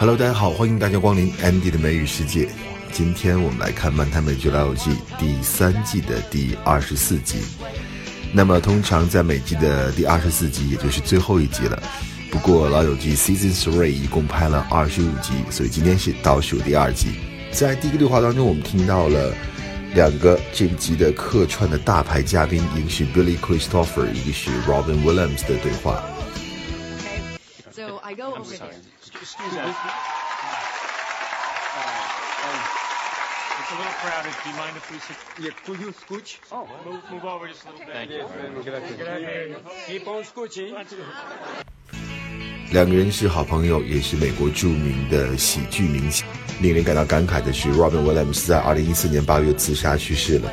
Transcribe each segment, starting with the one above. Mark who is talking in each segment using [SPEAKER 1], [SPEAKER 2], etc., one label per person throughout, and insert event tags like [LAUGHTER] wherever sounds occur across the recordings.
[SPEAKER 1] Hello，大家好，欢迎大家光临 Andy 的美语世界。今天我们来看《漫谈美剧老友记》第三季的第二十四集。那么，通常在每季的第二十四集，也就是最后一集了。不过，老友记 Season Three 一共拍了二十五集，所以今天是倒数第二集。在第一个对话当中，我们听到了两个这一集的客串的大牌嘉宾，一个是 Billy Christopher，一个是 Robin Williams 的对话。
[SPEAKER 2] OK，so I go over there.
[SPEAKER 3] Excuse me. It's a little crowded. Do you mind if we sit?
[SPEAKER 4] Yeah, could you scooch?
[SPEAKER 3] Oh, move, move over just a little bit. Thank you.
[SPEAKER 4] Keep on scooching.
[SPEAKER 1] 两个人是好朋友，也是美国著名的喜剧明星。令人感到感慨的是，Robin Williams 在2014年8月自杀去世了。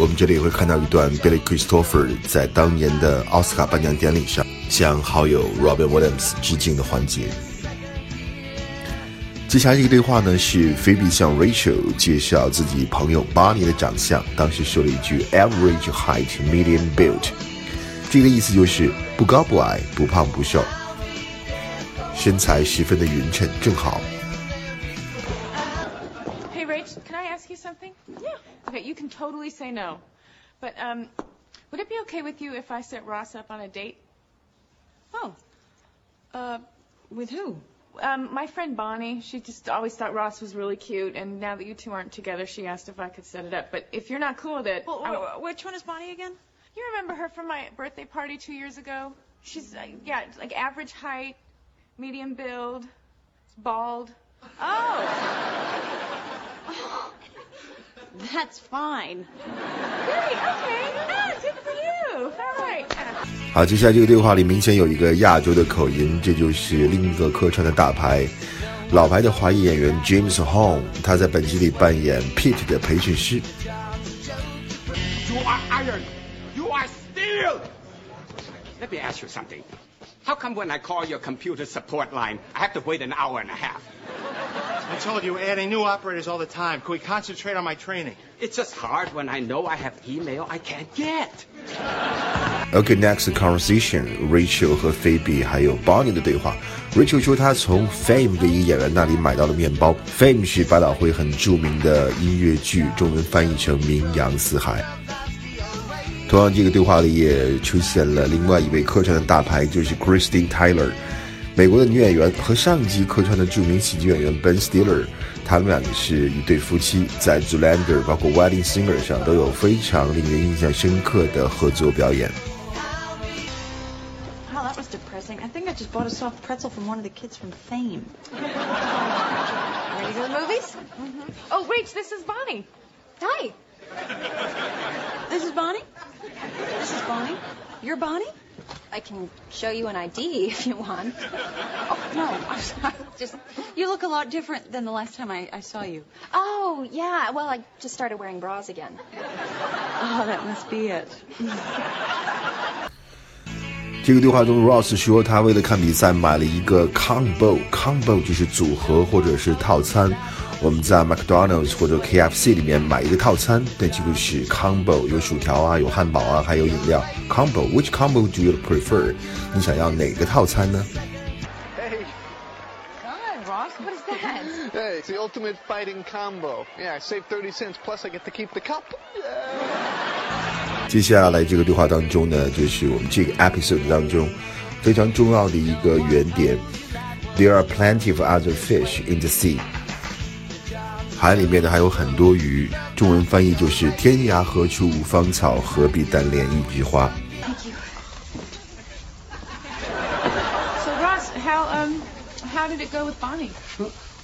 [SPEAKER 1] 我们这里会看到一段 Billy Christopher 在当年的奥斯卡颁奖典礼上向好友 Robin Williams 致敬的环节。接下来这个对话呢，是 Phoebe 向 Rachel 介绍自己朋友 Bonnie 的长相，当时说了一句 “average height, medium build”，这个意思就是不高不矮，不胖不瘦，身材十分的匀称，正好。
[SPEAKER 5] Rach, can I ask you something? Yeah. Okay, you can totally say no. But, um, would it be okay with you if I set Ross up on a date?
[SPEAKER 2] Oh. Uh, with who?
[SPEAKER 5] Um, my friend Bonnie, she just always thought Ross was really cute, and now that you two aren't together, she asked if I could set it up. But if you're not cool with it,
[SPEAKER 2] Well,
[SPEAKER 5] I-
[SPEAKER 2] which one is Bonnie again?
[SPEAKER 5] you remember her from my birthday party two years ago? She's, uh, yeah, like average height, medium build, bald.
[SPEAKER 2] Oh. That's fine.
[SPEAKER 5] Great, okay. Ah, it's good for you. All right. [LAUGHS]
[SPEAKER 1] 好，接下来这个对话里明显有一个亚洲的口音，这就是另一个客串的大牌，老牌的华裔演员 James Hong，他在本集里扮演 Pete 的培训师。
[SPEAKER 4] You are iron. You are steel. Let me ask you something. How come when I call your computer support line, I have to wait an hour and a half?
[SPEAKER 3] I told you, we're adding new operators all the time. Can we concentrate on my training?
[SPEAKER 4] It's just hard when I know I have email I can't get.
[SPEAKER 1] OK, next conversation. Rachel 和 Phoebe 还有 Bonnie 的对话。Rachel 说她从 Fame 的一个演员那里买到了面包。Fame 是百老汇很著名的音乐剧，中文翻译成名扬四海。同样，这个对话里也出现了另外一位客串的大牌，就是 Christine Tyler，美国的女演员和上集客串的着名喜剧演员 Ben Stiller，他们两个是一对夫妻，在 Zoolander 包括 Wedding Singer 上都有非常令人印象深刻的合作表演。
[SPEAKER 2] Oh, that was depressing. I think I just bought a soft pretzel from one of the kids from Fame. Ready to go to the movies?
[SPEAKER 5] Oh, Rach, this is Bonnie.
[SPEAKER 2] Hi. This is Bonnie? This is Bonnie. You're Bonnie?
[SPEAKER 6] I can show you an ID if you want.
[SPEAKER 2] Oh, no. I'm sorry. [LAUGHS] Just, you look a lot different than the last time I, I saw you.
[SPEAKER 6] Oh, yeah. Well, I just started wearing bras again.
[SPEAKER 2] Oh, that must be it. [LAUGHS]
[SPEAKER 1] 这个对话中，Ross 说他为了看比赛买了一个 combo，combo 就是组合或者是套餐。我们在 McDonald's 或者 KFC 里面买一个套餐，那这个是 combo，有薯条啊，有汉堡啊，还有饮料。 Combo，which combo do you prefer？你想要哪个套餐呢？
[SPEAKER 7] Hey,
[SPEAKER 5] God, Ross, what is that?
[SPEAKER 7] hey, it's the ultimate fighting combo. Yeah, I save 30 cents, plus I get to keep the cup.
[SPEAKER 1] 接下来这个对话当中呢，就是我们这个 episode 当中非常重要的一个原点。There are plenty of other fish in the sea。 海里面呢还有很多鱼，中文翻译就是“天涯何处无芳草，何必单恋一枝花
[SPEAKER 5] So, Ross, how, um, how did it go with Bonnie?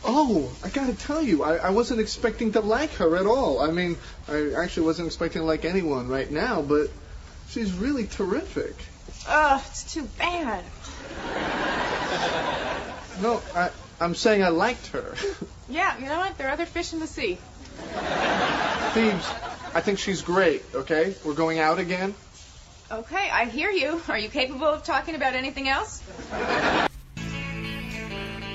[SPEAKER 7] Oh, I gotta tell you, I, I wasn't expecting to like her at all. I mean, I actually wasn't expecting to like anyone right now, but she's really terrific.
[SPEAKER 5] Ugh, it's too bad.
[SPEAKER 7] No, I, I'm saying I liked her. [LAUGHS]
[SPEAKER 5] Yeah, you know what? There are other fish in the sea.
[SPEAKER 7] Pheebs, I think she's great, okay? We're going out again?
[SPEAKER 5] Okay, I hear you. Are you capable of talking about anything else?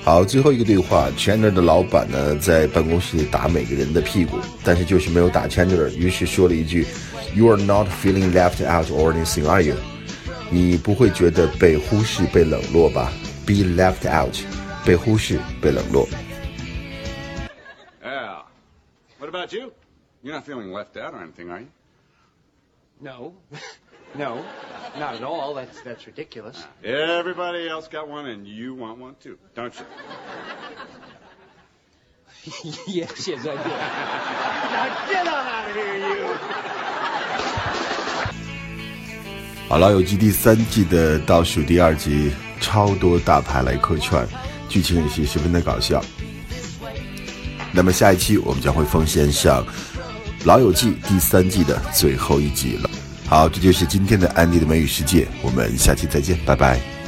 [SPEAKER 1] 好，最后一个对话，Chandler 的老板呢在办公室里打每个人的屁股，但是就是没有打 Chandler，于是说了一句：“You are not feeling left out or anything, are you? 你不会觉得被忽视、被冷落吧？Be left out，被忽视、被冷落。
[SPEAKER 8] about you? You're not feeling left out or anything, are you?
[SPEAKER 3] No. [LAUGHS] no. Not at all. That's that's ridiculous.
[SPEAKER 8] Everybody else got one, and you want one too, don't you? [LAUGHS]
[SPEAKER 3] yes, yes, I do. now get on out of here, you.
[SPEAKER 1] 好，《老友记》第三季的倒数第二集，超多大牌来客串，剧情也是十分的搞笑。 那么下一期我们将会奉献上《老友记》第三季的最后一集了。好，这就是今天的安迪的美语世界，我们下期再见，拜拜。